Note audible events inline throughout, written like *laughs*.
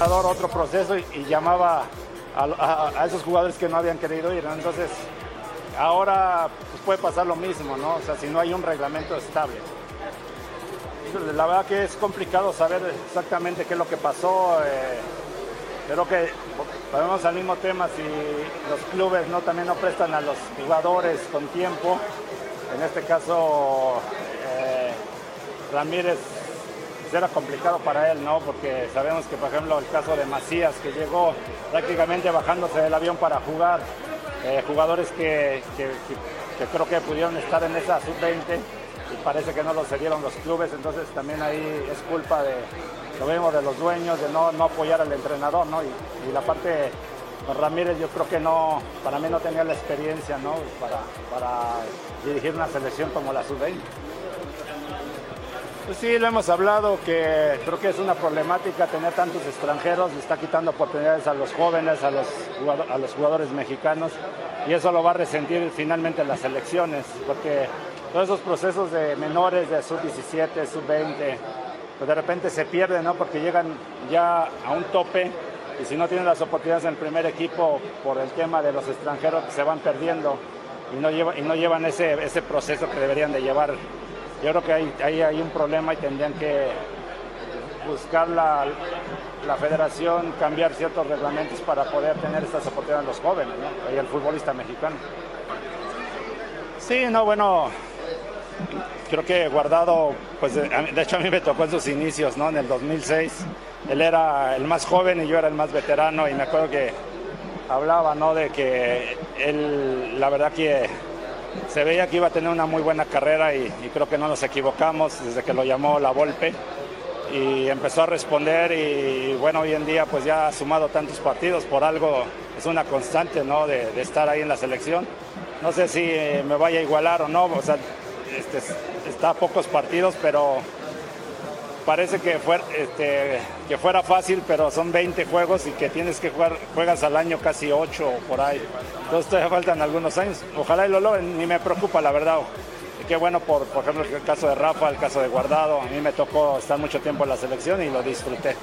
Otro proceso y, llamaba a, esos jugadores que no habían querido ir. Entonces, ahora pues, puede pasar lo mismo, ¿no? O sea, si no hay un reglamento estable. La verdad que es complicado saber exactamente qué es lo que pasó. eh, creo que volvemos al mismo tema, si los clubes no también no prestan a los jugadores con tiempo, en este caso eh, Ramírez pues, era complicado para él, ¿no? Porque sabemos que, por ejemplo, el caso de Macías, que llegó prácticamente bajándose del avión para jugar, eh, jugadores que, que- creo que pudieron estar en esa sub-20 y parece que no lo cedieron los clubes, entonces también ahí es culpa de, lo vemos, de los dueños, de no, no apoyar al entrenador, ¿no? Y, la parte, Ramírez yo creo que no, para mí no tenía la experiencia, ¿no? Para, para dirigir una selección como la sub-20. Pues sí, lo hemos hablado, que creo que es una problemática tener tantos extranjeros, le está quitando oportunidades a los jóvenes, a los, a los jugadores mexicanos, y eso lo va a resentir finalmente las elecciones, porque todos esos procesos de menores, de sub-17, sub-20, pues de repente se pierden, ¿no? Porque llegan ya a un tope, y si no tienen las oportunidades en el primer equipo por el tema de los extranjeros, pues se van perdiendo y no, lleva- y no llevan ese, ese proceso que deberían de llevar yo creo que ahí hay, hay un problema y tendrían que buscar la, la federación, cambiar ciertos reglamentos para poder tener estas oportunidades los jóvenes ¿no? y el futbolista mexicano. Sí, no, bueno, creo que Guardado, pues de, hecho a mí me tocó en sus inicios, ¿no? En el 2006. Él era el más joven y yo era el más veterano y me acuerdo que hablaba, ¿no? De que él, la verdad que se veía que iba a tener una muy buena carrera y, creo que no nos equivocamos desde que lo llamó La Volpe y empezó a responder y bueno, hoy en día pues ya ha sumado tantos partidos, por algo es una constante, ¿no? De, estar ahí en la selección. No sé si me vaya a igualar o no, o sea, este, está a pocos partidos, pero parece que, fuera, este, que fuera fácil, pero son 20 juegos y que tienes que jugar, juegas al año casi 8 o por ahí. Entonces todavía faltan algunos años. Ojalá y lo logren, ni me preocupa la verdad. Qué bueno, por, por ejemplo, el caso de Rafa, el caso de Guardado. A mí me tocó estar mucho tiempo en la selección y lo disfruté.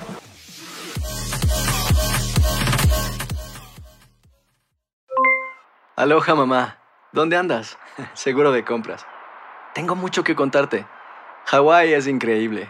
Aloha mamá, ¿dónde andas? *laughs* Seguro de compras. Tengo mucho que contarte. Hawái es increíble.